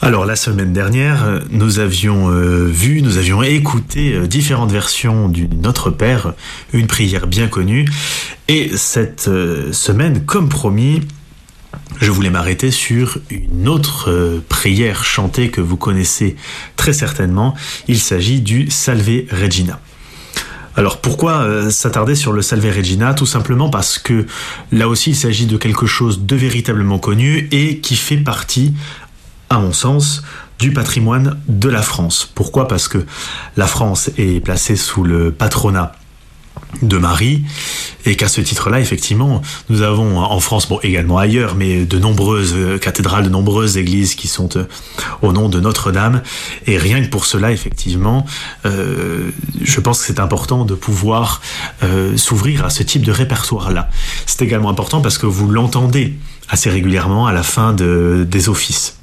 Alors la semaine dernière, nous avions euh, vu, nous avions écouté euh, différentes versions du Notre Père, une prière bien connue, et cette euh, semaine, comme promis, je voulais m'arrêter sur une autre prière chantée que vous connaissez très certainement. Il s'agit du Salve Regina. Alors pourquoi s'attarder sur le Salve Regina? Tout simplement parce que là aussi il s'agit de quelque chose de véritablement connu et qui fait partie à mon sens, du patrimoine de la France. Pourquoi? Parce que la France est placée sous le patronat de Marie et qu'à ce titre-là, effectivement, nous avons en France, bon également ailleurs, mais de nombreuses cathédrales, de nombreuses églises qui sont euh, au nom de Notre-Dame. Et rien que pour cela, effectivement, euh, je pense que c'est important de pouvoir euh, s'ouvrir à ce type de répertoire-là. C'est également important parce que vous l'entendez assez régulièrement à la fin de, des offices.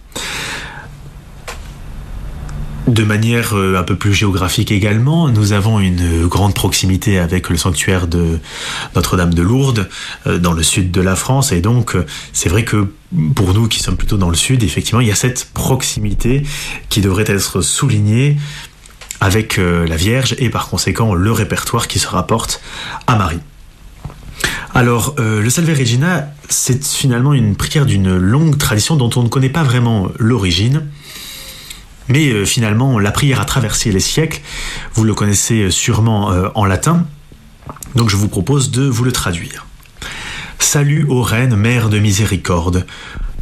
De manière euh, un peu plus géographique également, nous avons une grande proximité avec le sanctuaire de Notre-Dame de Lourdes euh, dans le sud de la France et donc euh, c'est vrai que pour nous qui sommes plutôt dans le sud, effectivement, il y a cette proximité qui devrait être soulignée avec la Vierge et par conséquent le répertoire qui se rapporte à Marie. Alors, le Salve Regina, c'est finalement une prière d'une longue tradition dont on ne connaît pas vraiment l'origine. Mais euh, finalement, la prière a traversé les siècles. Vous le connaissez sûrement euh, en latin. Donc je vous propose de vous le traduire. Salut ô Reine, Mère de miséricorde.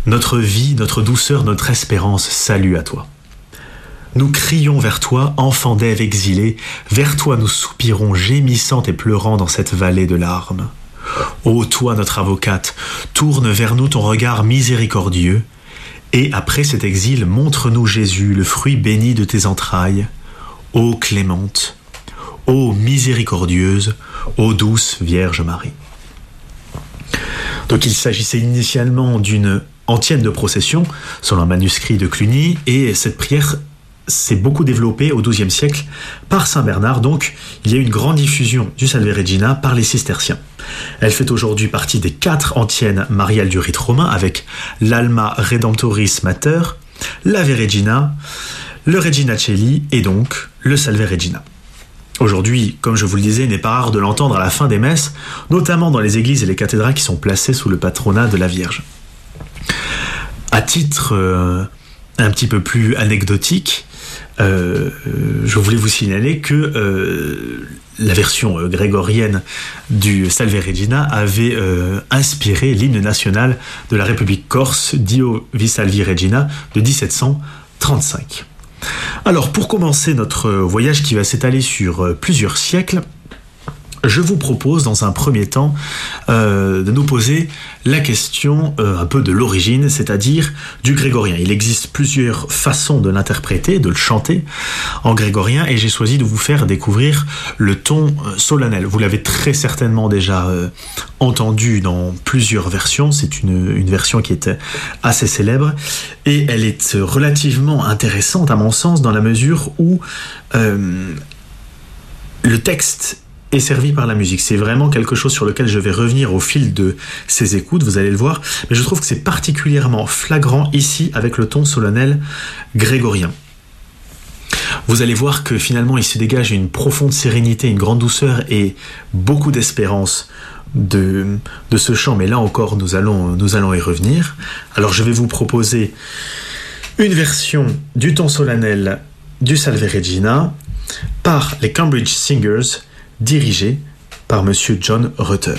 Notre vie, notre douceur, notre espérance, salut à toi. Nous crions vers toi, enfant d'Ève exilé, vers toi nous soupirons, gémissant et pleurant dans cette vallée de larmes. Ô toi, notre avocate, tourne vers nous ton regard miséricordieux, et après cet exil, montre-nous Jésus, le fruit béni de tes entrailles. Ô clémente, ô miséricordieuse, ô douce Vierge Marie. Donc il s'agissait initialement d'une antienne de procession, selon un manuscrit de Cluny, et cette prière s'est beaucoup développée au XIIe siècle par Saint Bernard, donc il y a une grande diffusion du Salve Regina par les cisterciens. Elle fait aujourd'hui partie des quatre antiennes mariales du rite romain avec l'Alma Redemptoris Mater, la Regina, le Regina Celi et donc le Salve Regina. Aujourd'hui, comme je vous le disais, il n'est pas rare de l'entendre à la fin des messes, notamment dans les églises et les cathédrales qui sont placées sous le patronat de la Vierge. À titre euh, un petit peu plus anecdotique, euh, je voulais vous signaler que euh, la version euh, grégorienne du Salve Regina avait inspiré l'hymne national de la République corse, Dio vi salvi Regina, de 1735. Alors, pour commencer notre voyage qui va s'étaler sur plusieurs siècles, je vous propose dans un premier temps euh, de nous poser la question euh, un peu de l'origine, c'est-à-dire du grégorien. Il existe plusieurs façons de l'interpréter, de le chanter en grégorien, et j'ai choisi de vous faire découvrir le ton euh, solennel. Vous l'avez très certainement déjà entendu dans plusieurs versions, c'est une, une, version qui est assez célèbre, et elle est relativement intéressante à mon sens dans la mesure où le texte est servi par la musique. C'est vraiment quelque chose sur lequel je vais revenir au fil de ces écoutes, vous allez le voir, mais je trouve que c'est particulièrement flagrant ici avec le ton solennel grégorien. Vous allez voir que finalement il se dégage une profonde sérénité, une grande douceur et beaucoup d'espérance de, de ce chant, mais là encore nous allons, nous allons y revenir. Alors je vais vous proposer une version du ton solennel du Salve Regina par les Cambridge Singers dirigé par M. John Rutter.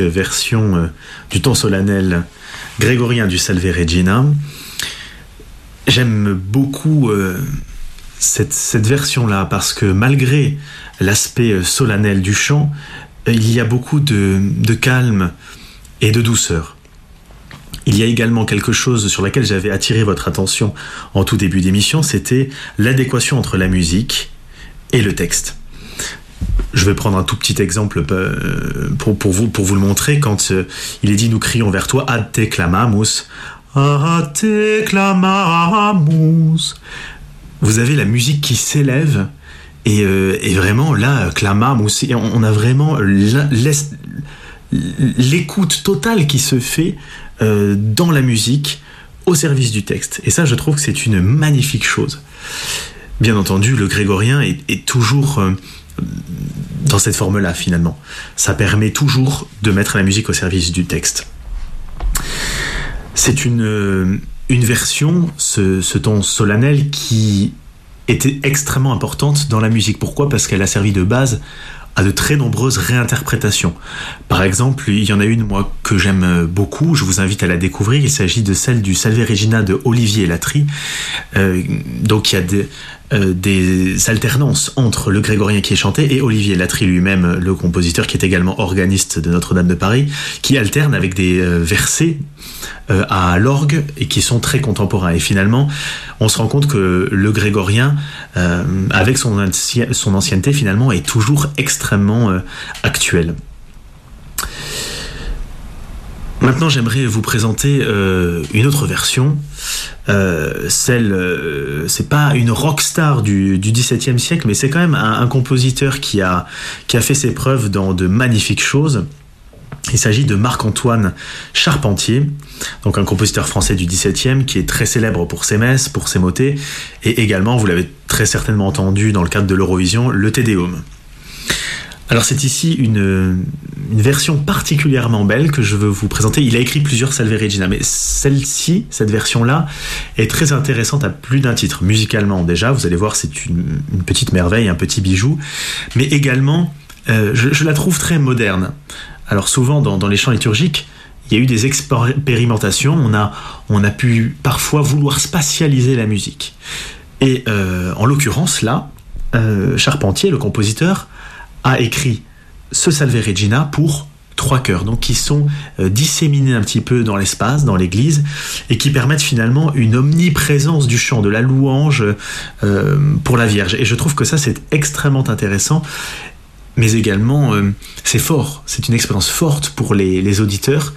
Version euh, du temps solennel grégorien du Salve Regina. J'aime beaucoup euh, cette, version-là parce que malgré l'aspect euh, solennel du chant, il y a beaucoup de, de calme et de douceur. Il y a également quelque chose sur laquelle j'avais attiré votre attention en tout début d'émission, c'était l'adéquation entre la musique et le texte. Je vais prendre un tout petit exemple euh, pour, vous, le montrer. Quand euh, il est dit Nous crions vers toi, ad te clamamus. Ad te clamamus. Vous avez la musique qui s'élève. Et, euh, vraiment, là, clamamus. On a vraiment l'écoute totale qui se fait dans la musique au service du texte. Et ça, je trouve que c'est une magnifique chose. Bien entendu, le grégorien est toujours dans cette forme-là finalement. Ça permet toujours de mettre la musique au service du texte. C'est une, euh, une version, ce, ce ton solennel, qui était extrêmement importante dans la musique. Pourquoi? Parce qu'elle a servi de base à de très nombreuses réinterprétations. Par exemple, il y en a une, moi, que j'aime beaucoup, je vous invite à la découvrir, il s'agit de celle du Salve Regina de Olivier Latry. Euh, donc il y a des, euh, des alternances entre le grégorien qui est chanté et Olivier Latry lui-même, le compositeur qui est également organiste de Notre-Dame de Paris, qui alterne avec des euh, versets euh, à l'orgue et qui sont très contemporains. Et finalement, on se rend compte que le grégorien, avec son, ancienneté, finalement, est toujours extrêmement actuel. Maintenant, j'aimerais vous présenter euh, une autre version. Euh, euh, c'est pas une rockstar du, du XVIIe siècle, mais c'est quand même un, compositeur a, qui a fait ses preuves dans de magnifiques choses. Il s'agit de Marc-Antoine Charpentier, donc un compositeur français du XVIIe qui est très célèbre pour ses messes, pour ses motets, et également, vous l'avez très certainement entendu dans le cadre de l'Eurovision, le Tédéum. Alors c'est ici une, version particulièrement belle que je veux vous présenter. Il a écrit plusieurs Salve Regina, mais celle-ci, cette version-là, est très intéressante à plus d'un titre. Musicalement déjà, vous allez voir, c'est une, petite merveille, un petit bijou, mais également, euh, je, la trouve très moderne. Alors souvent dans, les chants liturgiques, il y a eu des expérimentations, on a, on a pu parfois vouloir spatialiser la musique. Et euh, en l'occurrence là, euh, Charpentier, le compositeur, a écrit ce Salve Regina pour trois chœurs, donc qui sont euh, disséminés un petit peu dans l'espace, dans l'église, et qui permettent finalement une omniprésence du chant, de la louange pour la Vierge. Et je trouve que ça, c'est extrêmement intéressant, mais également, euh, c'est fort, c'est une expérience forte pour les, auditeurs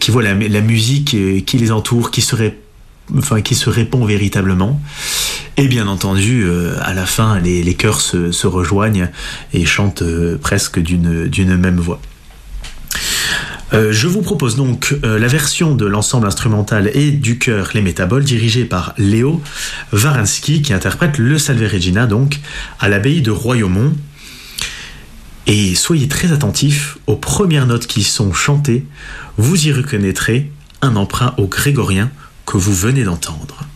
qui voient la, musique qui les entoure, qui se répond véritablement. Et bien entendu, euh, à la fin, les, chœurs se, rejoignent et chantent euh, presque d'une même voix. Euh, je vous propose donc la version de l'ensemble instrumental et du chœur Les Métaboles dirigée par Léo Varinsky qui interprète le Salve Regina donc à l'abbaye de Royaumont. Et soyez très attentifs aux premières notes qui sont chantées, vous y reconnaîtrez un emprunt au grégorien que vous venez d'entendre.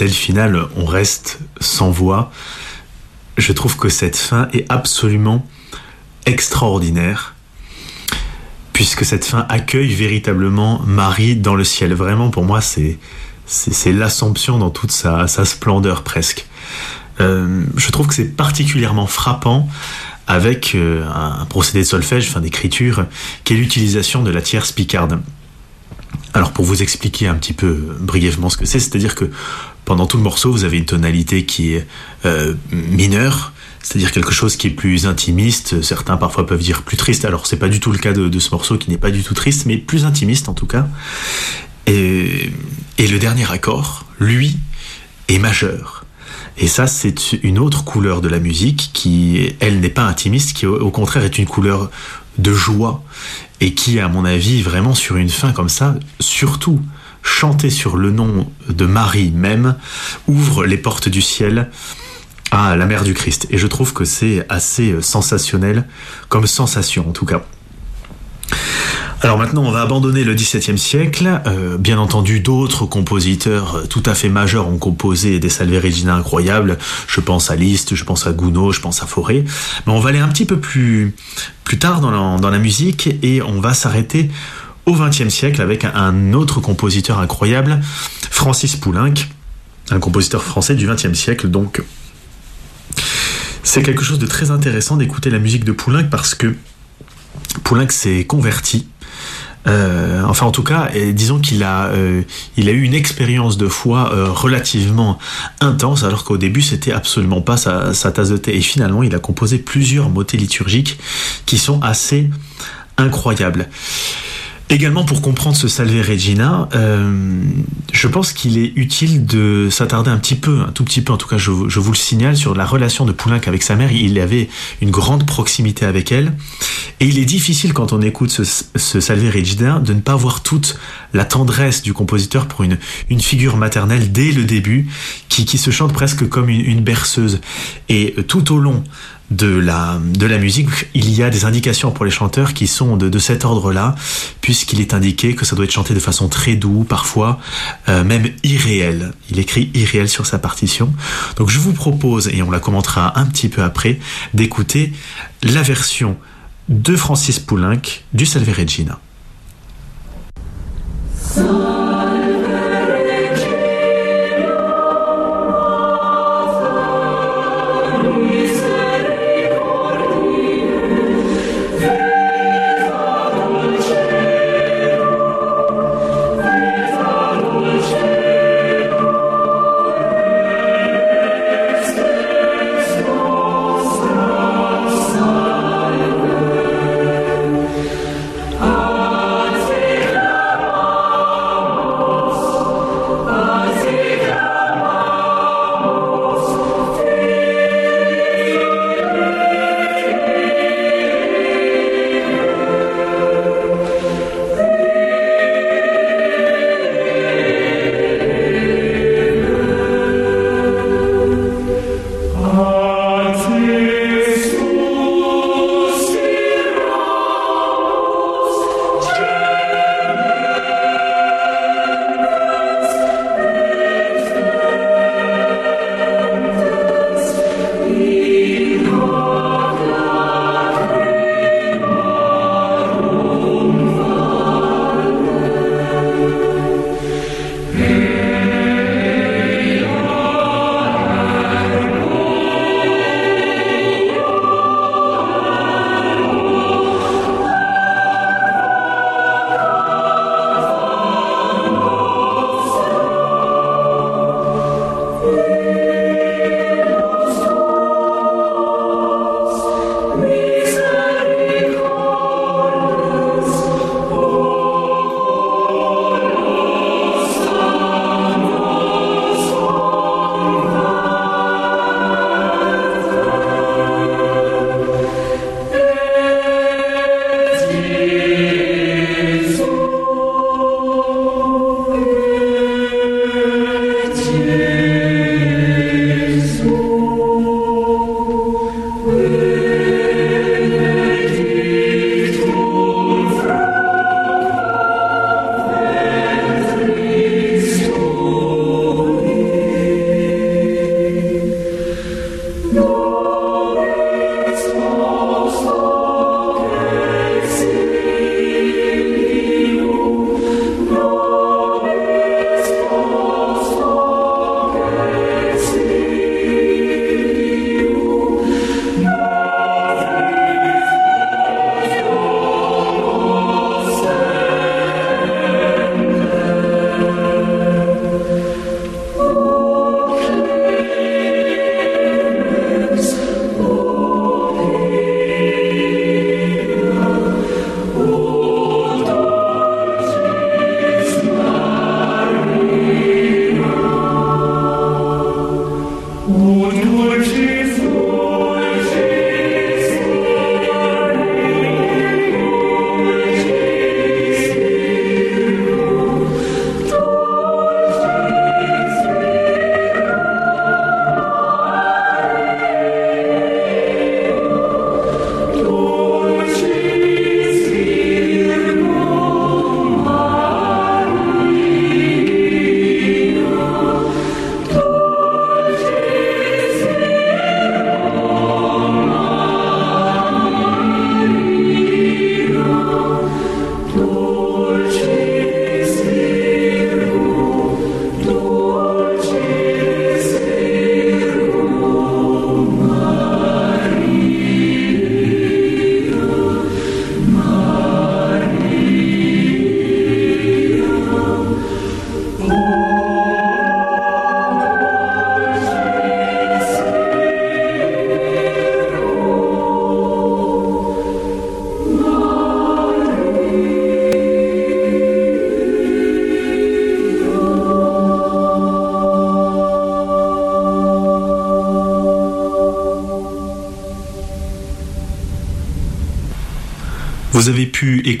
Tel final, on reste sans voix. Je trouve que cette fin est absolument extraordinaire, puisque cette fin accueille véritablement Marie dans le ciel. Vraiment, pour moi, c'est l'Assomption dans toute sa, splendeur presque. Euh, je trouve que c'est particulièrement frappant avec euh, un procédé de solfège, enfin d'écriture, qui est l'utilisation de la tierce picarde. Alors pour vous expliquer un petit peu brièvement ce que c'est, c'est-à-dire que pendant tout le morceau, vous avez une tonalité qui est euh, mineure, c'est-à-dire quelque chose qui est plus intimiste, certains parfois peuvent dire plus triste, alors c'est pas du tout le cas de, ce morceau qui n'est pas du tout triste, mais plus intimiste en tout cas. Et, et le dernier accord, lui, est majeur. Et ça, c'est une autre couleur de la musique qui, elle, n'est pas intimiste, qui au contraire est une couleur de joie et qui, à mon avis, vraiment sur une fin comme ça, surtout chanter sur le nom de Marie même, ouvre les portes du ciel à la mère du Christ. Et je trouve que c'est assez sensationnel comme sensation en tout cas. Alors maintenant, on va abandonner le XVIIe siècle. Euh, bien entendu, d'autres compositeurs tout à fait majeurs ont composé des salve regina incroyables. Je pense à Liszt, je pense à Gounod, je pense à Fauré. Mais on va aller un petit peu plus, plus tard dans dans la musique et on va s'arrêter au XXe siècle avec un autre compositeur incroyable, Francis Poulenc, un compositeur français du XXe siècle. Donc, c'est quelque chose de très intéressant d'écouter la musique de Poulenc parce que Poulenc s'est converti euh, enfin, en tout cas, disons qu'il a, euh, a eu une expérience de foi euh, relativement intense, alors qu'au début, c'était absolument pas sa, sa, tasse de thé. Et finalement, il a composé plusieurs motets liturgiques qui sont assez incroyables. Également pour comprendre ce Salve Regina, euh, je pense qu'il est utile de s'attarder un petit peu, un tout petit peu en tout cas, je, vous le signale, sur la relation de Poulenc avec sa mère. Il avait une grande proximité avec elle. Et il est difficile quand on écoute ce, ce Regina de ne pas voir toute la tendresse du compositeur pour une, figure maternelle dès le début, qui, se chante presque comme une, une berceuse. Et tout au long de la, musique, il y a des indications pour les chanteurs qui sont de, de cet ordre-là, puisqu'il est indiqué que ça doit être chanté de façon très douce, parfois euh, même irréel. Il écrit irréel sur sa partition. Donc je vous propose, et on la commentera un petit peu après, d'écouter la version de Francis Poulenc du Salve Regina.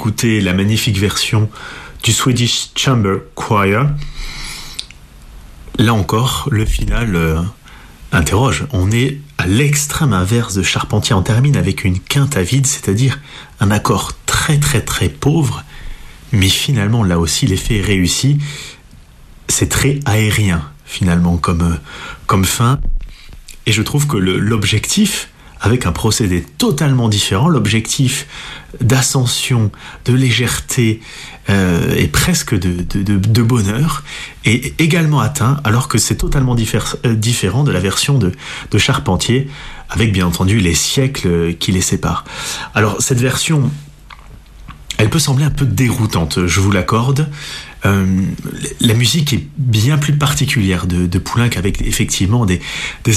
Écouter la magnifique version du Swedish Chamber Choir. Là encore, le final euh, interroge. On est à l'extrême inverse de Charpentier. On termine avec une quinte à vide, c'est-à-dire un accord très très très pauvre, mais finalement là aussi l'effet est réussi. C'est très aérien finalement comme, euh, comme fin. Et je trouve que l'objectif, avec un procédé totalement différent, l'objectif d'ascension, de légèreté euh, et presque de, bonheur est également atteint alors que c'est totalement euh, différent de la version de, de Charpentier avec bien entendu les siècles qui les séparent. Alors cette version elle peut sembler un peu déroutante, je vous l'accorde. Euh, la musique est bien plus particulière de, de Poulenc avec effectivement des,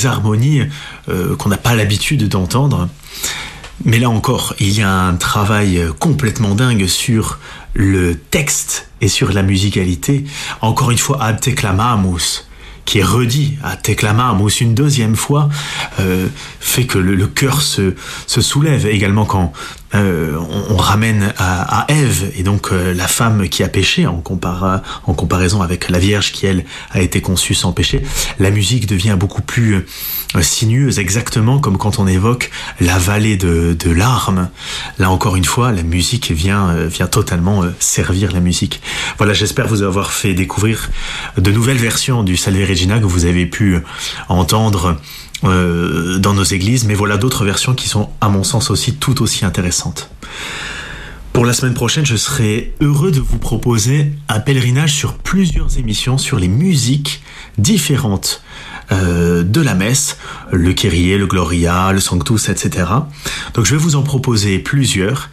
harmonies euh, qu'on n'a pas l'habitude d'entendre. Mais là encore, il y a un travail complètement dingue sur le texte et sur la musicalité. Encore une fois, ad teclamamus qui est redit à Teclamamus une deuxième fois, euh, fait que le, cœur se, soulève également quand euh, on, ramène à, Ève et donc euh, la femme qui a péché en, en comparaison avec la Vierge qui elle a été conçue sans péché, la musique devient beaucoup plus euh, sinueuse, exactement comme quand on évoque la vallée de, de larmes. Là encore une fois, la musique vient vient totalement servir la musique. Voilà, j'espère vous avoir fait découvrir de nouvelles versions du Salve Regina que vous avez pu entendre euh, dans nos églises, mais voilà d'autres versions qui sont à mon sens aussi tout aussi intéressantes. Pour la semaine prochaine, je serai heureux de vous proposer un pèlerinage sur plusieurs émissions sur les musiques différentes euh, de la messe, le Kyrie, le Gloria, le Sanctus, etc. Donc je vais vous en proposer plusieurs,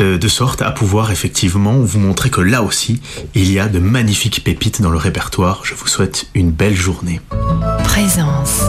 euh, de sorte à pouvoir effectivement vous montrer que là aussi, il y a de magnifiques pépites dans le répertoire. Je vous souhaite une belle journée. Présence.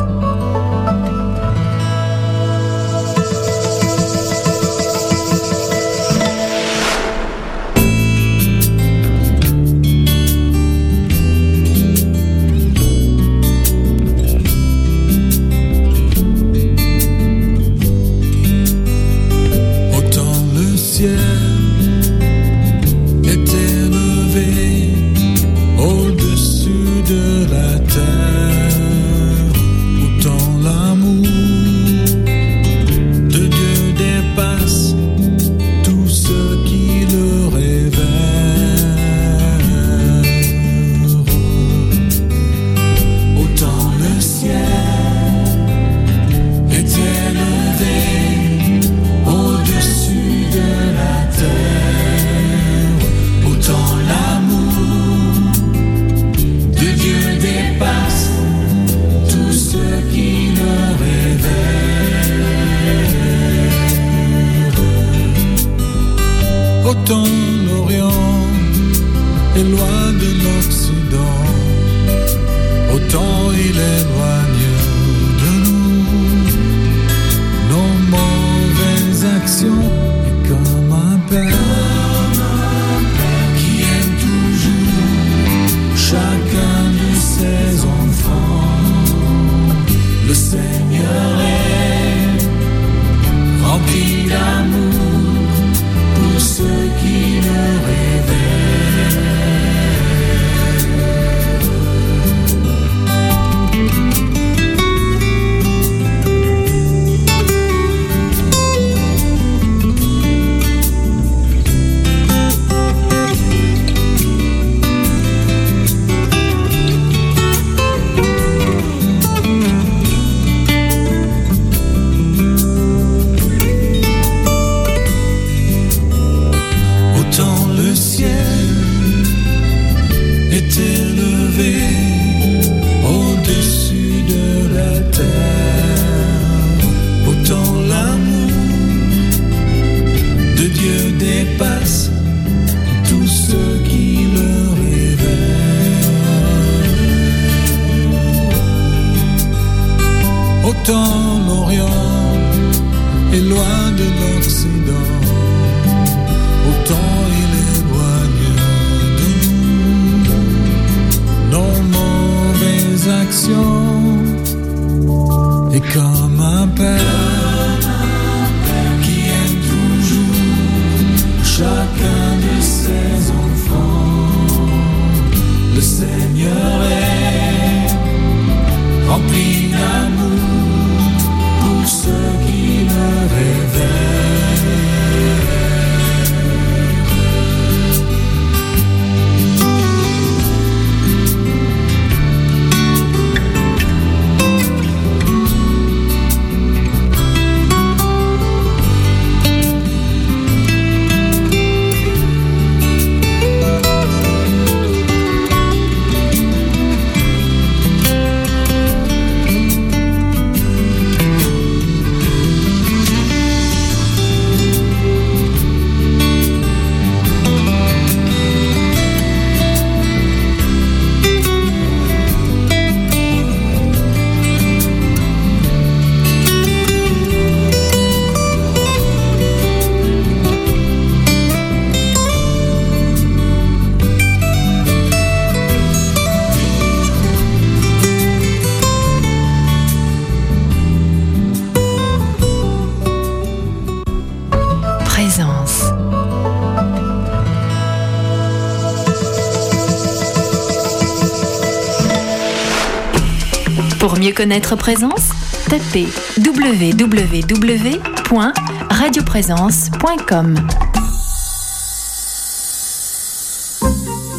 Connaître Présence, tapez www.radioprésence.com.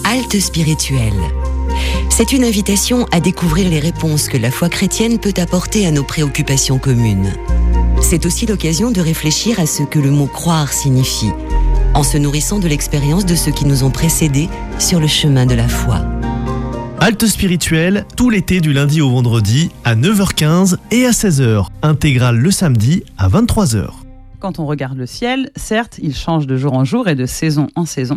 Halte spirituelle. C'est une invitation à découvrir les réponses que la foi chrétienne peut apporter à nos préoccupations communes. C'est aussi l'occasion de réfléchir à ce que le mot croire signifie, en se nourrissant de l'expérience de ceux qui nous ont précédés sur le chemin de la foi. Halte spirituelle, tout l'été du lundi au vendredi à 9h15 et à 16h. Intégrale le samedi à 23h. Quand on regarde le ciel, certes, il change de jour en jour et de saison en saison.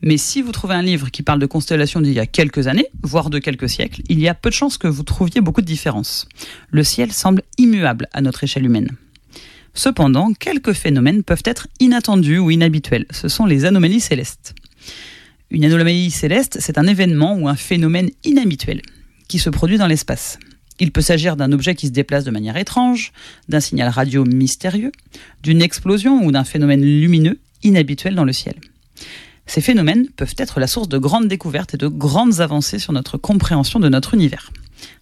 Mais si vous trouvez un livre qui parle de constellations d'il y a quelques années, voire de quelques siècles, il y a peu de chances que vous trouviez beaucoup de différences. Le ciel semble immuable à notre échelle humaine. Cependant, quelques phénomènes peuvent être inattendus ou inhabituels. Ce sont les anomalies célestes. Une anomalie céleste, c'est un événement ou un phénomène inhabituel qui se produit dans l'espace. Il peut s'agir d'un objet qui se déplace de manière étrange, d'un signal radio mystérieux, d'une explosion ou d'un phénomène lumineux inhabituel dans le ciel. Ces phénomènes peuvent être la source de grandes découvertes et de grandes avancées sur notre compréhension de notre univers.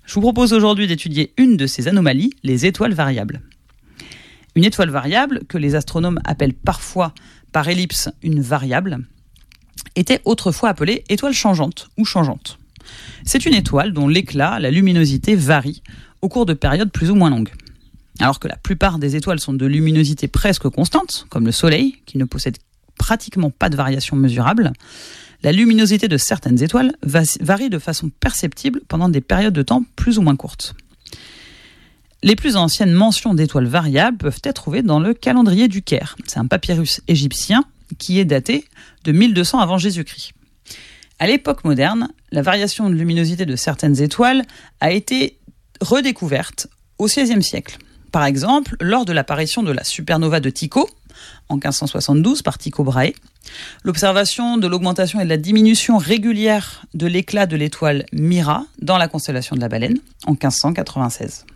Je vous propose aujourd'hui d'étudier une de ces anomalies, les étoiles variables. Une étoile variable, que les astronomes appellent parfois par ellipse une variable, était autrefois appelée étoile changeante ou changeante. C'est une étoile dont l'éclat, la luminosité varie au cours de périodes plus ou moins longues. Alors que la plupart des étoiles sont de luminosité presque constante, comme le Soleil, qui ne possède pratiquement pas de variation mesurable, la luminosité de certaines étoiles varie de façon perceptible pendant des périodes de temps plus ou moins courtes. Les plus anciennes mentions d'étoiles variables peuvent être trouvées dans le calendrier du Caire. C'est un papyrus égyptien qui est daté de 1200 avant Jésus-Christ. À l'époque moderne, la variation de luminosité de certaines étoiles a été redécouverte au XVIe siècle. Par exemple, lors de l'apparition de la supernova de Tycho, en 1572 par Tycho Brahe, l'observation de l'augmentation et de la diminution régulière de l'éclat de l'étoile Mira dans la constellation de la baleine, en 1596.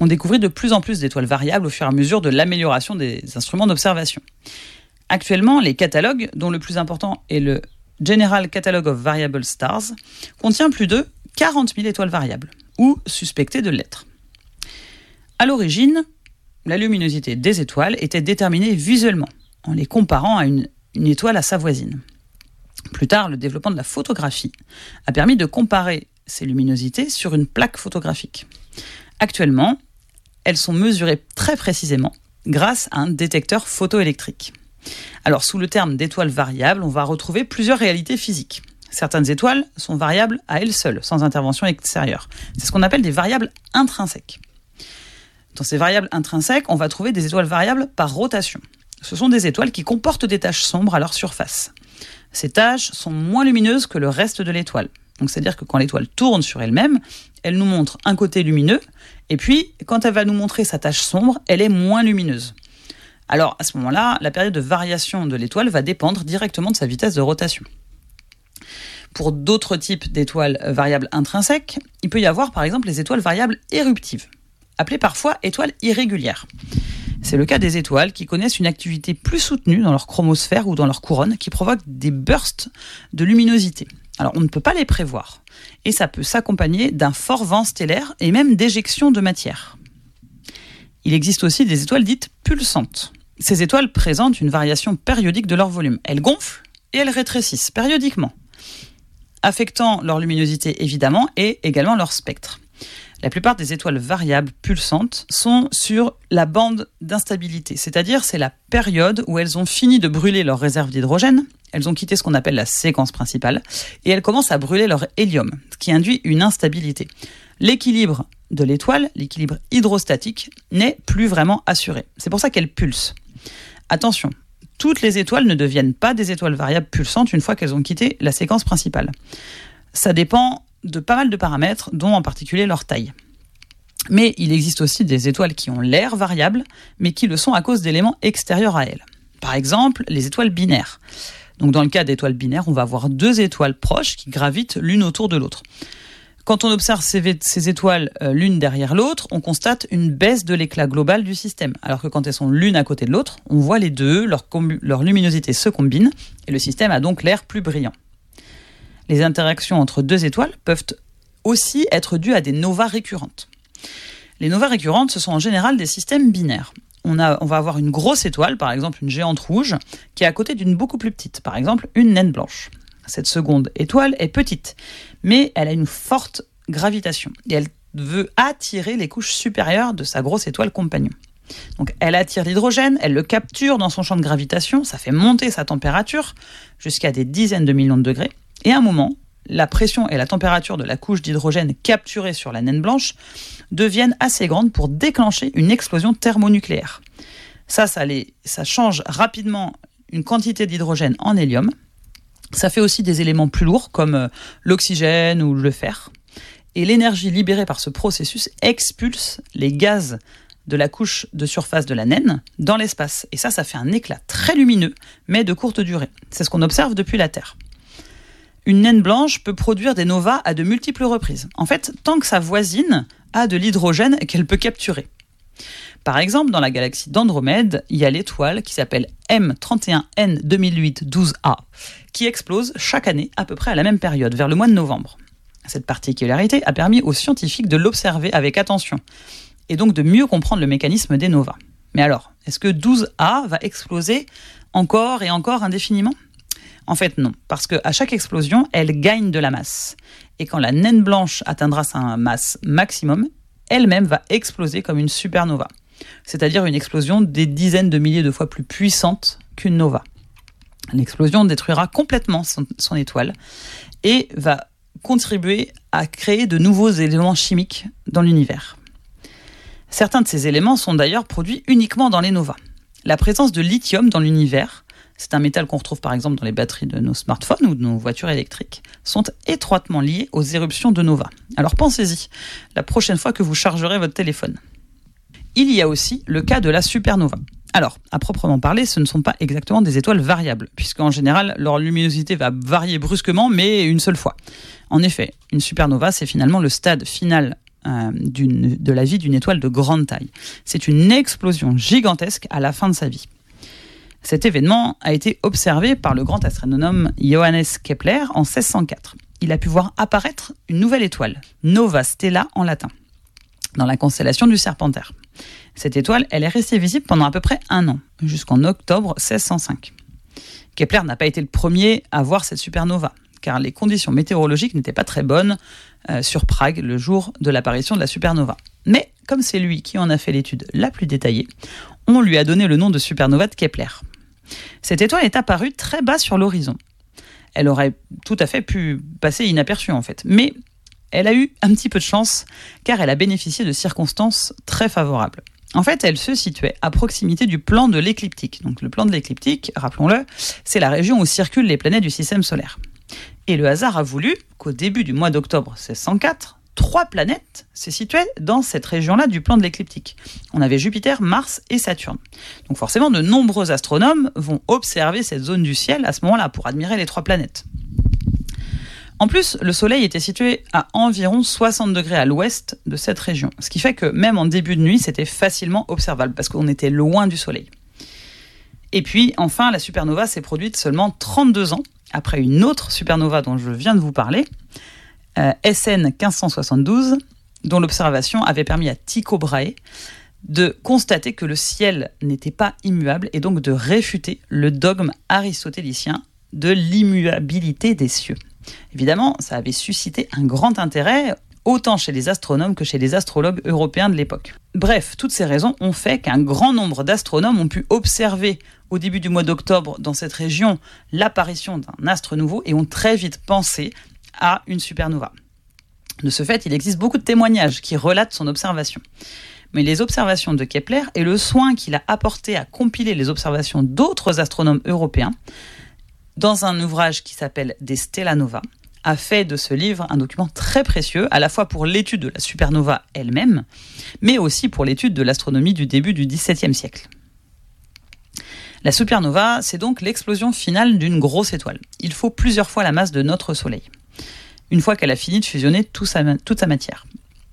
On découvrit de plus en plus d'étoiles variables au fur et à mesure de l'amélioration des instruments d'observation. Actuellement, les catalogues, dont le plus important est le General Catalogue of Variable Stars, contient plus de 40 000 étoiles variables, ou suspectées de l'être. À l'origine, la luminosité des étoiles était déterminée visuellement, en les comparant à une, une étoile à sa voisine. Plus tard, le développement de la photographie a permis de comparer ces luminosités sur une plaque photographique. Actuellement, elles sont mesurées très précisément grâce à un détecteur photoélectrique. Alors, sous le terme d'étoiles variables, on va retrouver plusieurs réalités physiques. Certaines étoiles sont variables à elles seules, sans intervention extérieure. C'est ce qu'on appelle des variables intrinsèques. Dans ces variables intrinsèques, on va trouver des étoiles variables par rotation. Ce sont des étoiles qui comportent des taches sombres à leur surface. Ces taches sont moins lumineuses que le reste de l'étoile. Donc c'est-à-dire que quand l'étoile tourne sur elle-même, elle nous montre un côté lumineux, et puis quand elle va nous montrer sa tache sombre, elle est moins lumineuse. Alors à ce moment-là, la période de variation de l'étoile va dépendre directement de sa vitesse de rotation. Pour d'autres types d'étoiles variables intrinsèques, il peut y avoir par exemple les étoiles variables éruptives, appelées parfois étoiles irrégulières. C'est le cas des étoiles qui connaissent une activité plus soutenue dans leur chromosphère ou dans leur couronne qui provoque des bursts de luminosité. Alors on ne peut pas les prévoir et ça peut s'accompagner d'un fort vent stellaire et même d'éjection de matière. Il existe aussi des étoiles dites pulsantes. Ces étoiles présentent une variation périodique de leur volume. Elles gonflent et elles rétrécissent périodiquement, affectant leur luminosité évidemment et également leur spectre. La plupart des étoiles variables pulsantes sont sur la bande d'instabilité, c'est-à-dire c'est la période où elles ont fini de brûler leur réserve d'hydrogène, elles ont quitté ce qu'on appelle la séquence principale, et elles commencent à brûler leur hélium, ce qui induit une instabilité. L'équilibre de l'étoile, l'équilibre hydrostatique, n'est plus vraiment assuré. C'est pour ça qu'elles pulsent. Attention, toutes les étoiles ne deviennent pas des étoiles variables pulsantes une fois qu'elles ont quitté la séquence principale. Ça dépend de pas mal de paramètres, dont en particulier leur taille. Mais il existe aussi des étoiles qui ont l'air variable, mais qui le sont à cause d'éléments extérieurs à elles. Par exemple, les étoiles binaires. Donc dans le cas d'étoiles binaires, on va avoir deux étoiles proches qui gravitent l'une autour de l'autre. Quand on observe ces, étoiles euh, l'une derrière l'autre, on constate une baisse de l'éclat global du système. Alors que quand elles sont l'une à côté de l'autre, on voit les deux, leur, luminosité se combine, et le système a donc l'air plus brillant. Les interactions entre deux étoiles peuvent aussi être dues à des novas récurrentes. Les novas récurrentes, ce sont en général des systèmes binaires. On, va avoir une grosse étoile, par exemple une géante rouge, qui est à côté d'une beaucoup plus petite, par exemple une naine blanche. Cette seconde étoile est petite, mais elle a une forte gravitation et elle veut attirer les couches supérieures de sa grosse étoile compagnon. Donc elle attire l'hydrogène, elle le capture dans son champ de gravitation, ça fait monter sa température jusqu'à des dizaines de millions de degrés, et à un moment, la pression et la température de la couche d'hydrogène capturée sur la naine blanche deviennent assez grandes pour déclencher une explosion thermonucléaire. Ça, ça, ça change rapidement une quantité d'hydrogène en hélium, ça fait aussi des éléments plus lourds comme euh, l'oxygène ou le fer. Et l'énergie libérée par ce processus expulse les gaz de la couche de surface de la naine dans l'espace. Et ça, ça fait un éclat très lumineux, mais de courte durée. C'est ce qu'on observe depuis la Terre. Une naine blanche peut produire des novas à de multiples reprises. En fait, tant que sa voisine a de l'hydrogène qu'elle peut capturer. Par exemple, dans la galaxie d'Andromède, il y a l'étoile qui s'appelle M31N 2008-12A, qui explose chaque année à peu près à la même période, vers le mois de novembre. Cette particularité a permis aux scientifiques de l'observer avec attention, et donc de mieux comprendre le mécanisme des novas. Mais alors, est-ce que 12A va exploser encore et encore indéfiniment? En fait, non, parce qu'à chaque explosion, elle gagne de la masse. Et quand la naine blanche atteindra sa masse maximum, elle-même va exploser comme une supernova c'est-à-dire une explosion des dizaines de milliers de fois plus puissante qu'une nova. L'explosion détruira complètement son, étoile et va contribuer à créer de nouveaux éléments chimiques dans l'univers. Certains de ces éléments sont d'ailleurs produits uniquement dans les novas. La présence de lithium dans l'univers, c'est un métal qu'on retrouve par exemple dans les batteries de nos smartphones ou de nos voitures électriques, sont étroitement liés aux éruptions de novas. Alors pensez-y, la prochaine fois que vous chargerez votre téléphone. Il y a aussi le cas de la supernova. Alors, à proprement parler, ce ne sont pas exactement des étoiles variables, puisqu'en général, leur luminosité va varier brusquement, mais une seule fois. En effet, une supernova, c'est finalement le stade final euh, de la vie d'une étoile de grande taille. C'est une explosion gigantesque à la fin de sa vie. Cet événement a été observé par le grand astronome Johannes Kepler en 1604. Il a pu voir apparaître une nouvelle étoile, Nova Stella en latin, dans la constellation du Serpentaire. Cette étoile, elle est restée visible pendant à peu près un an, jusqu'en octobre 1605. Kepler n'a pas été le premier à voir cette supernova, car les conditions météorologiques n'étaient pas très bonnes euh, sur Prague le jour de l'apparition de la supernova. Mais comme c'est lui qui en a fait l'étude la plus détaillée, on lui a donné le nom de supernova de Kepler. Cette étoile est apparue très bas sur l'horizon. Elle aurait tout à fait pu passer inaperçue en fait, mais elle a eu un petit peu de chance car elle a bénéficié de circonstances très favorables. En fait, elle se situait à proximité du plan de l'écliptique. Donc le plan de l'écliptique, rappelons-le, c'est la région où circulent les planètes du système solaire. Et le hasard a voulu qu'au début du mois d'octobre 1604, trois planètes se situaient dans cette région-là du plan de l'écliptique. On avait Jupiter, Mars et Saturne. Donc forcément, de nombreux astronomes vont observer cette zone du ciel à ce moment-là pour admirer les trois planètes. En plus, le Soleil était situé à environ 60 degrés à l'ouest de cette région, ce qui fait que même en début de nuit, c'était facilement observable parce qu'on était loin du Soleil. Et puis, enfin, la supernova s'est produite seulement 32 ans après une autre supernova dont je viens de vous parler, euh, SN 1572, dont l'observation avait permis à Tycho Brahe de constater que le ciel n'était pas immuable et donc de réfuter le dogme aristotélicien de l'immuabilité des cieux. Évidemment, ça avait suscité un grand intérêt autant chez les astronomes que chez les astrologues européens de l'époque. Bref, toutes ces raisons ont fait qu'un grand nombre d'astronomes ont pu observer au début du mois d'octobre dans cette région l'apparition d'un astre nouveau et ont très vite pensé à une supernova. De ce fait, il existe beaucoup de témoignages qui relatent son observation. Mais les observations de Kepler et le soin qu'il a apporté à compiler les observations d'autres astronomes européens dans un ouvrage qui s'appelle Des Stellanova, a fait de ce livre un document très précieux, à la fois pour l'étude de la supernova elle-même, mais aussi pour l'étude de l'astronomie du début du XVIIe siècle. La supernova, c'est donc l'explosion finale d'une grosse étoile. Il faut plusieurs fois la masse de notre Soleil, une fois qu'elle a fini de fusionner toute sa matière.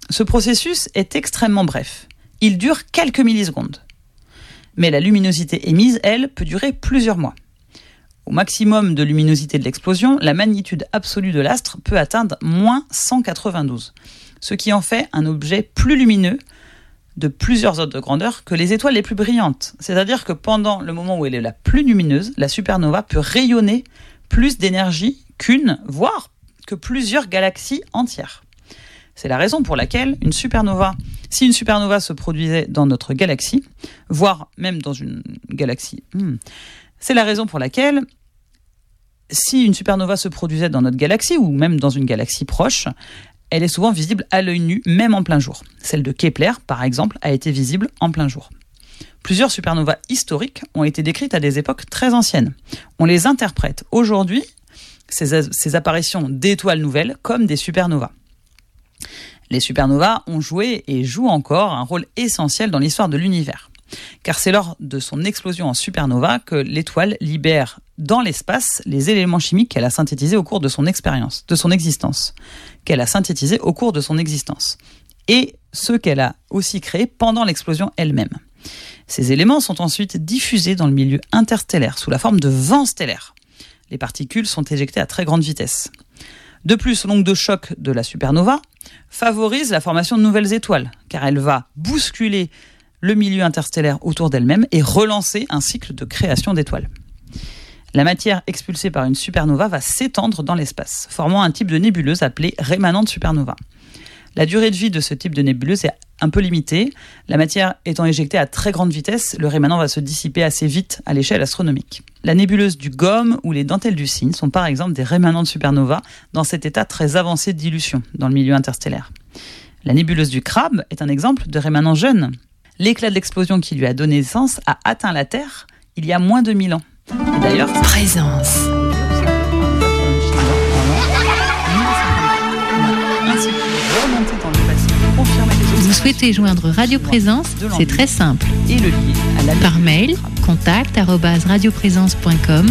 Ce processus est extrêmement bref. Il dure quelques millisecondes. Mais la luminosité émise, elle, peut durer plusieurs mois. Au maximum de luminosité de l'explosion, la magnitude absolue de l'astre peut atteindre moins 192, ce qui en fait un objet plus lumineux de plusieurs ordres de grandeur que les étoiles les plus brillantes. C'est-à-dire que pendant le moment où elle est la plus lumineuse, la supernova peut rayonner plus d'énergie qu'une, voire que plusieurs galaxies entières. C'est la raison pour laquelle une supernova, si une supernova se produisait dans notre galaxie, voire même dans une galaxie, hmm, c'est la raison pour laquelle si une supernova se produisait dans notre galaxie ou même dans une galaxie proche, elle est souvent visible à l'œil nu, même en plein jour. Celle de Kepler, par exemple, a été visible en plein jour. Plusieurs supernovas historiques ont été décrites à des époques très anciennes. On les interprète aujourd'hui, ces, apparitions d'étoiles nouvelles, comme des supernovas. Les supernovas ont joué et jouent encore un rôle essentiel dans l'histoire de l'univers car c'est lors de son explosion en supernova que l'étoile libère dans l'espace les éléments chimiques qu'elle a synthétisés au cours de son expérience, de son existence, qu'elle a synthétisés au cours de son existence, et ceux qu'elle a aussi créés pendant l'explosion elle-même. Ces éléments sont ensuite diffusés dans le milieu interstellaire sous la forme de vents stellaires. Les particules sont éjectées à très grande vitesse. De plus, l'onde de choc de la supernova favorise la formation de nouvelles étoiles, car elle va bousculer le milieu interstellaire autour d'elle-même et relancer un cycle de création d'étoiles. La matière expulsée par une supernova va s'étendre dans l'espace, formant un type de nébuleuse appelée rémanente supernova. La durée de vie de ce type de nébuleuse est un peu limitée. La matière étant éjectée à très grande vitesse, le rémanent va se dissiper assez vite à l'échelle astronomique. La nébuleuse du Gomme ou les dentelles du Cygne sont par exemple des rémanentes supernova dans cet état très avancé de dilution dans le milieu interstellaire. La nébuleuse du Crabe est un exemple de rémanent jeune l'éclat de l'explosion qui lui a donné naissance a atteint la Terre il y a moins de 1000 ans. d'ailleurs, présence. Vous souhaitez joindre Radio Présence C'est très simple. Et le Par mail, contact radioprésence.com.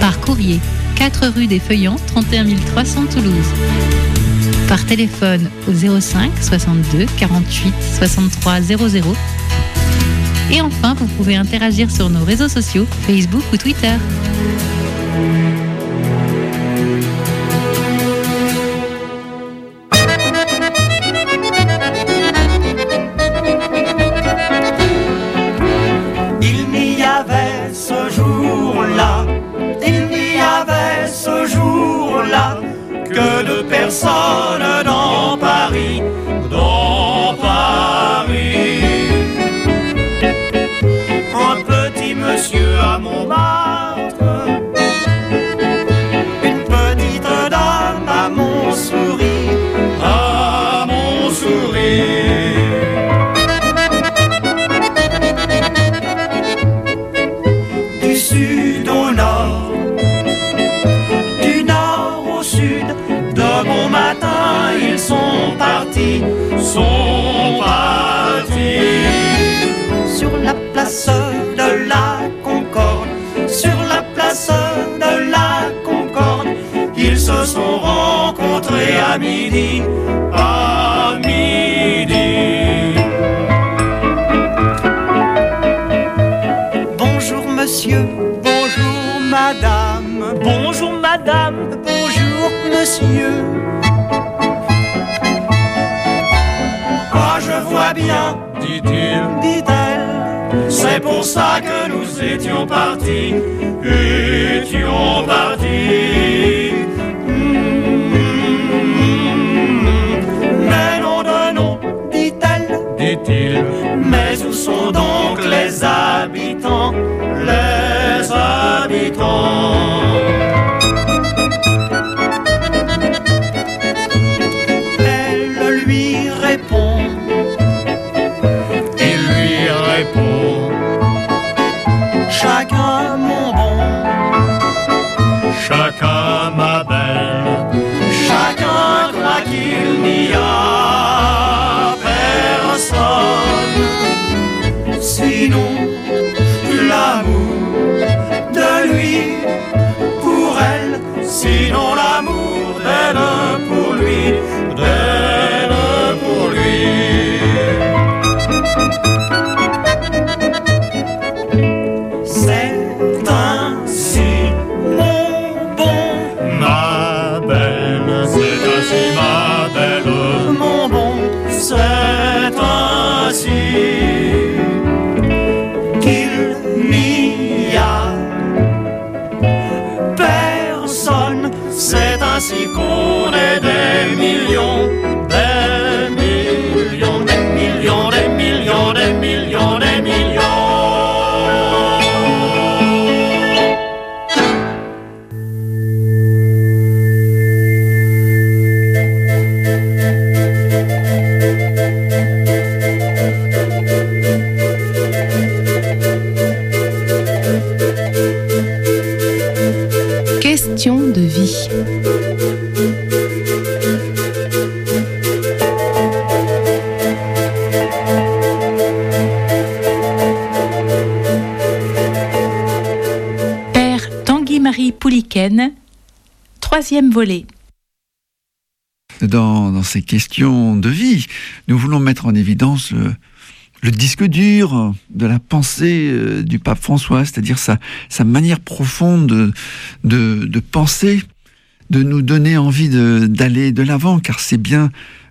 Par courrier, 4 rue des Feuillants, 31 300 Toulouse par téléphone au 05 62 48 63 00. Et enfin, vous pouvez interagir sur nos réseaux sociaux, Facebook ou Twitter. ce jour-là, il n'y avait ce jour-là que de personnes dans Paris, dans Paris. Un petit monsieur à mon bar sont rencontrés à midi, à midi. Bonjour monsieur, bonjour madame, bonjour madame, bonjour monsieur. Ah, je vois bien, dit-il, Dit-elle, c'est pour ça que nous étions partis, étions partis. Mais où sont donc les habitants, les habitants? Dans, ces questions de vie. Nous voulons mettre en évidence le, disque dur de la pensée euh, du pape François, c'est-à-dire sa, manière profonde de, de, de penser, de nous donner envie d'aller de l'avant, car c'est bien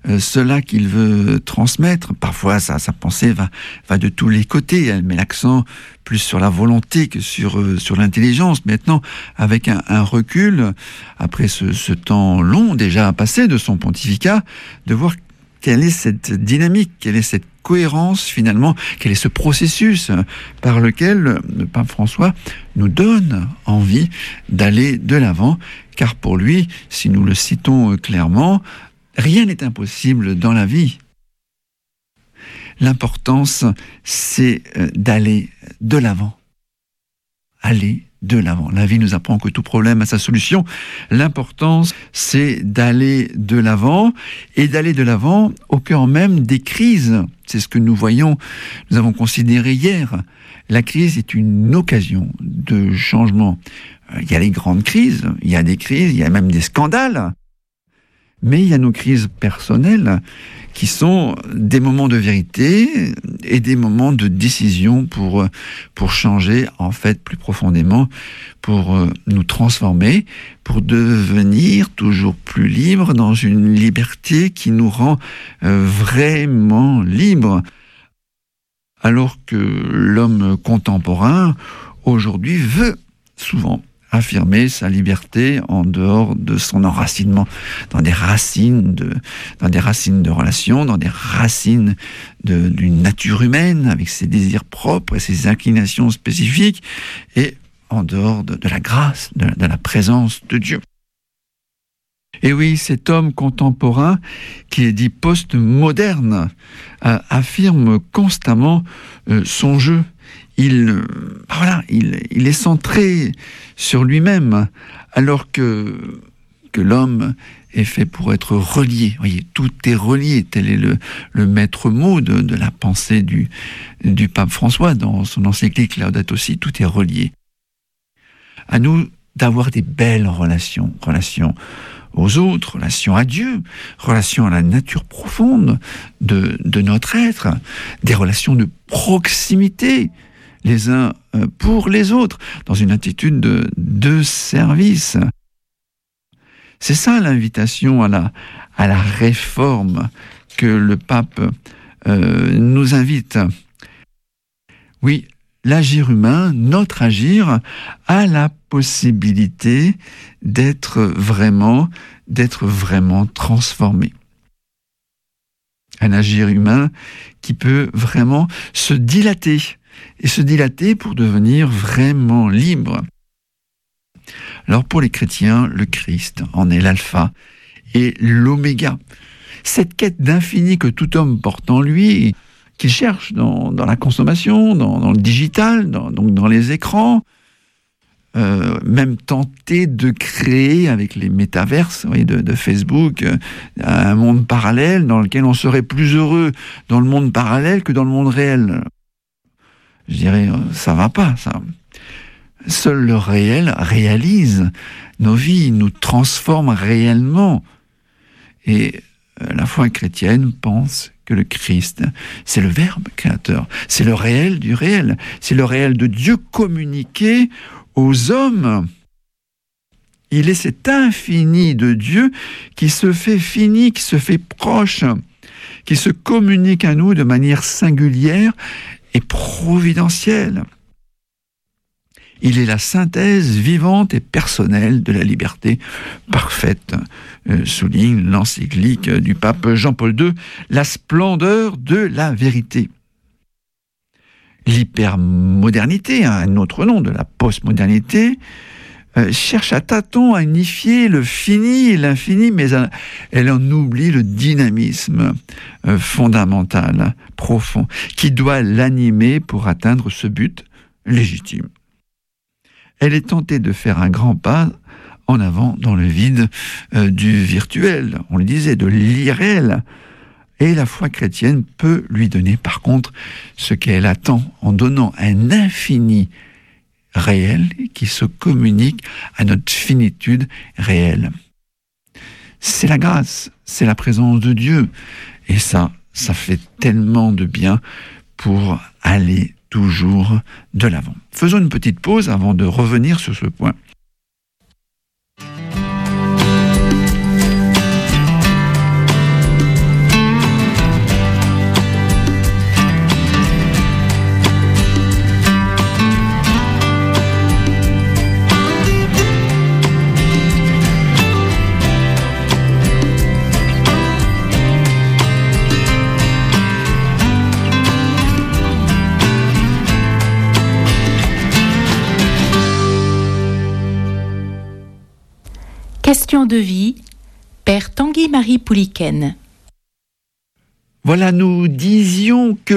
euh, cela qu'il veut transmettre. Parfois, sa, sa pensée va, va de tous les côtés. Elle met l'accent plus sur la volonté que sur, euh, sur l'intelligence. Maintenant, avec un, un recul, après ce, ce temps long déjà passé de son pontificat, de voir quelle est cette dynamique, quelle est cette cohérence finalement, quel est ce processus euh, par lequel le pape François nous donne envie d'aller de l'avant, car pour lui, si nous le citons euh, clairement, rien n'est impossible dans la vie. L'importance, c'est euh, d'aller de l'avant. Aller de l'avant. La vie nous apprend que tout problème a sa solution. L'importance, c'est d'aller de l'avant et d'aller de l'avant au cœur même des crises. C'est ce que nous voyons, nous avons considéré hier. La crise est une occasion de changement. Euh, Il y a les grandes crises, il y a des crises, il y a même des scandales. Mais il y a nos crises personnelles qui sont des moments de vérité et des moments de décision pour, euh, changer en fait plus profondément, pour euh, nous transformer, pour devenir toujours plus libres dans une liberté qui nous rend euh, vraiment libres. Alors que l'homme contemporain aujourd'hui veut souvent affirmer sa liberté en dehors de son enracinement dans des racines de relations dans des racines d'une nature humaine avec ses désirs propres et ses inclinations spécifiques et en dehors de, la grâce de la présence de Dieu et oui, cet homme contemporain, qui est dit post-moderne, euh, affirme constamment euh, son jeu. Il, euh, voilà, il, est centré sur lui-même, alors que, l'homme est fait pour être relié. Voyez, tout est relié. Tel est le, maître mot de, la pensée du, pape François dans son encyclique Laudato Si. Tout est relié. À nous d'avoir des belles relations, relations aux autres, relation à Dieu, relation à la nature profonde de, de notre être, des relations de proximité les uns euh, pour les autres, dans une attitude de, de service. C'est ça l'invitation à la, à la réforme que le pape euh, nous invite. Oui, l'agir humain, notre agir, a la possibilité d'être vraiment, d'être vraiment transformé. Un agir humain qui peut vraiment se dilater et se dilater pour devenir vraiment libre. Alors pour les chrétiens, le Christ en est l'alpha et l'oméga. Cette quête d'infini que tout homme porte en lui, qu'il cherche dans, la consommation, dans, le digital, dans, donc dans les écrans, euh, même tenter de créer avec les métaverses de, de, Facebook euh, un monde parallèle dans lequel on serait plus heureux dans le monde parallèle que dans le monde réel. Je dirais, euh, ça va pas, ça. Seul le réel réalise nos vies, nous transforme réellement. Et la foi chrétienne pense que le Christ, c'est le Verbe créateur, c'est le réel du réel, c'est le réel de Dieu communiqué aux hommes. Il est cet infini de Dieu qui se fait fini, qui se fait proche, qui se communique à nous de manière singulière et providentielle. Il est la synthèse vivante et personnelle de la liberté parfaite, euh, souligne l'encyclique du pape Jean-Paul II, la splendeur de la vérité. L'hypermodernité, un autre nom de la postmodernité, euh, cherche à tâtons à unifier le fini et l'infini, mais elle en oublie le dynamisme euh, fondamental, profond, qui doit l'animer pour atteindre ce but légitime elle est tentée de faire un grand pas en avant dans le vide euh, du virtuel, on le disait, de l'irréel. Et la foi chrétienne peut lui donner par contre ce qu'elle attend en donnant un infini réel qui se communique à notre finitude réelle. C'est la grâce, c'est la présence de Dieu. Et ça, ça fait tellement de bien pour aller toujours de l'avant. Faisons une petite pause avant de revenir sur ce point. Question de vie, Père Tanguy-Marie Pouliken. Voilà, nous disions que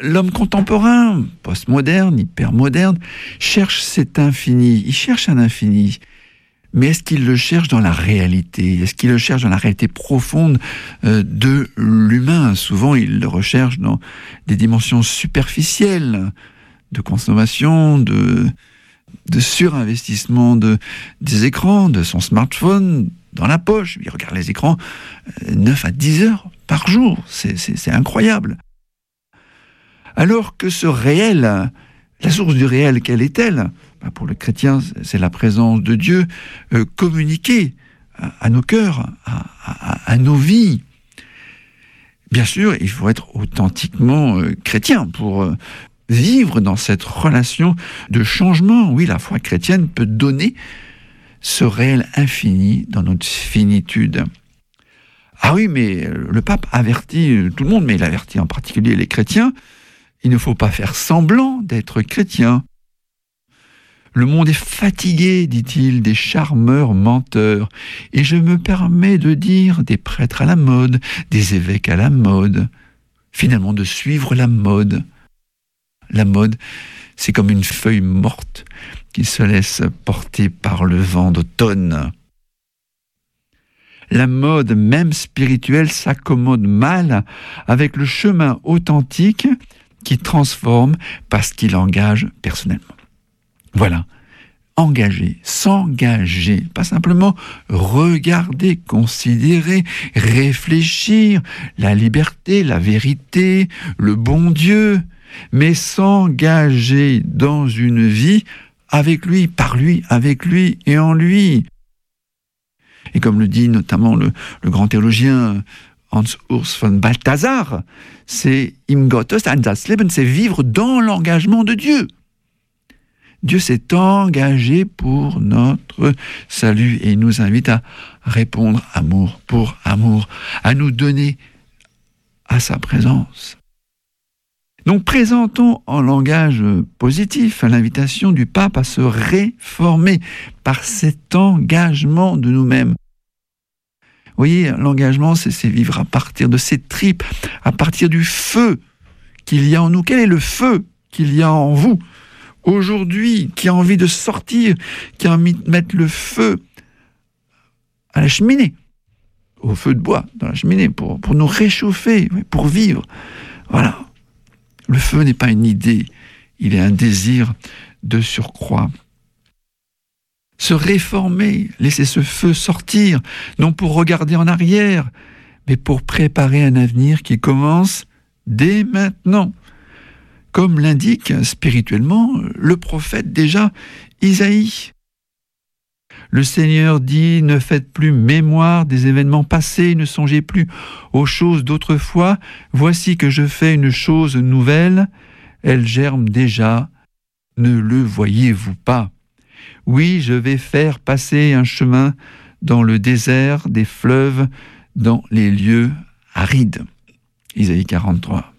l'homme contemporain, postmoderne, hypermoderne, cherche cet infini. Il cherche un infini. Mais est-ce qu'il le cherche dans la réalité? Est-ce qu'il le cherche dans la réalité profonde euh, de l'humain? Souvent, il le recherche dans des dimensions superficielles de consommation, de, de surinvestissement de, des écrans, de son smartphone dans la poche. Il regarde les écrans 9 euh, à 10 heures par jour. C'est incroyable. Alors que ce réel, la source du réel, quelle est-elle? Bah, Pour le chrétien, c'est la présence de Dieu euh, communiquée à, nos cœurs, à, nos vies. Bien sûr, il faut être authentiquement euh, chrétien pour vivre dans cette relation de changement. Oui, la foi chrétienne peut donner ce réel infini dans notre finitude. Ah oui, mais le pape avertit tout le monde, mais il avertit en particulier les chrétiens, il ne faut pas faire semblant d'être chrétien. Le monde est fatigué, dit-il, des charmeurs menteurs, et je me permets de dire des prêtres à la mode, des évêques à la mode, finalement de suivre la mode la mode, c'est comme une feuille morte qui se laisse porter par le vent d'automne. La mode, même spirituelle, s'accommode mal avec le chemin authentique qui transforme parce qu'il engage personnellement. Voilà. engager, s'engager, pas simplement regarder, considérer, réfléchir la liberté, la vérité, le bon Dieu, mais s'engager dans une vie avec lui, par lui, avec lui et en lui. Et comme le dit notamment le, grand théologien Hans Urs von Balthasar, c'est im Gottes Leben, c'est vivre dans l'engagement de Dieu. Dieu s'est engagé pour notre salut et il nous invite à répondre amour pour amour, à nous donner à sa présence. Donc présentons en langage positif l'invitation du pape à se réformer par cet engagement de nous-mêmes. Vous voyez, l'engagement, c'est vivre à partir de ses tripes, à partir du feu qu'il y a en nous. Quel est le feu qu'il y a en vous aujourd'hui, qui a envie de sortir, qui a envie de mettre le feu à la cheminée, au feu de bois dans la cheminée, pour, pour nous réchauffer, pour vivre? Voilà. Le feu n'est pas une idée, il est un désir de surcroît. Se réformer, laisser ce feu sortir, non pour regarder en arrière, mais pour préparer un avenir qui commence dès maintenant comme l'indique spirituellement le prophète déjà Isaïe. Le Seigneur dit, ne faites plus mémoire des événements passés, ne songez plus aux choses d'autrefois, voici que je fais une chose nouvelle, elle germe déjà, ne le voyez-vous pas? Oui, je vais faire passer un chemin dans le désert des fleuves, dans les lieux arides. Isaïe 43.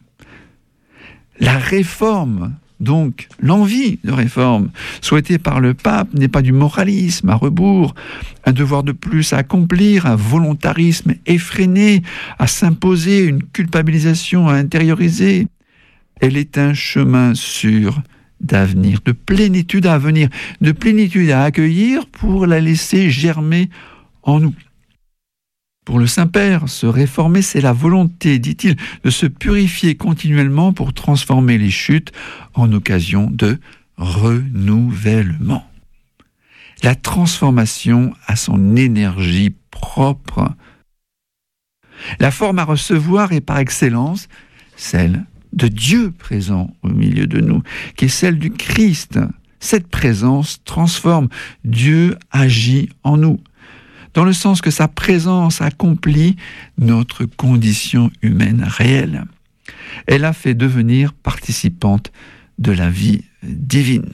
La réforme, donc l'envie de réforme souhaitée par le pape n'est pas du moralisme à rebours, un devoir de plus à accomplir, un volontarisme effréné à s'imposer, une culpabilisation à intérioriser. Elle est un chemin sûr d'avenir, de plénitude à venir, de plénitude à accueillir pour la laisser germer en nous. Pour le Saint-Père, se réformer, c'est la volonté, dit-il, de se purifier continuellement pour transformer les chutes en occasion de renouvellement. La transformation a son énergie propre. La forme à recevoir est par excellence celle de Dieu présent au milieu de nous, qui est celle du Christ. Cette présence transforme. Dieu agit en nous dans le sens que sa présence accomplit notre condition humaine réelle. Elle a fait devenir participante de la vie divine.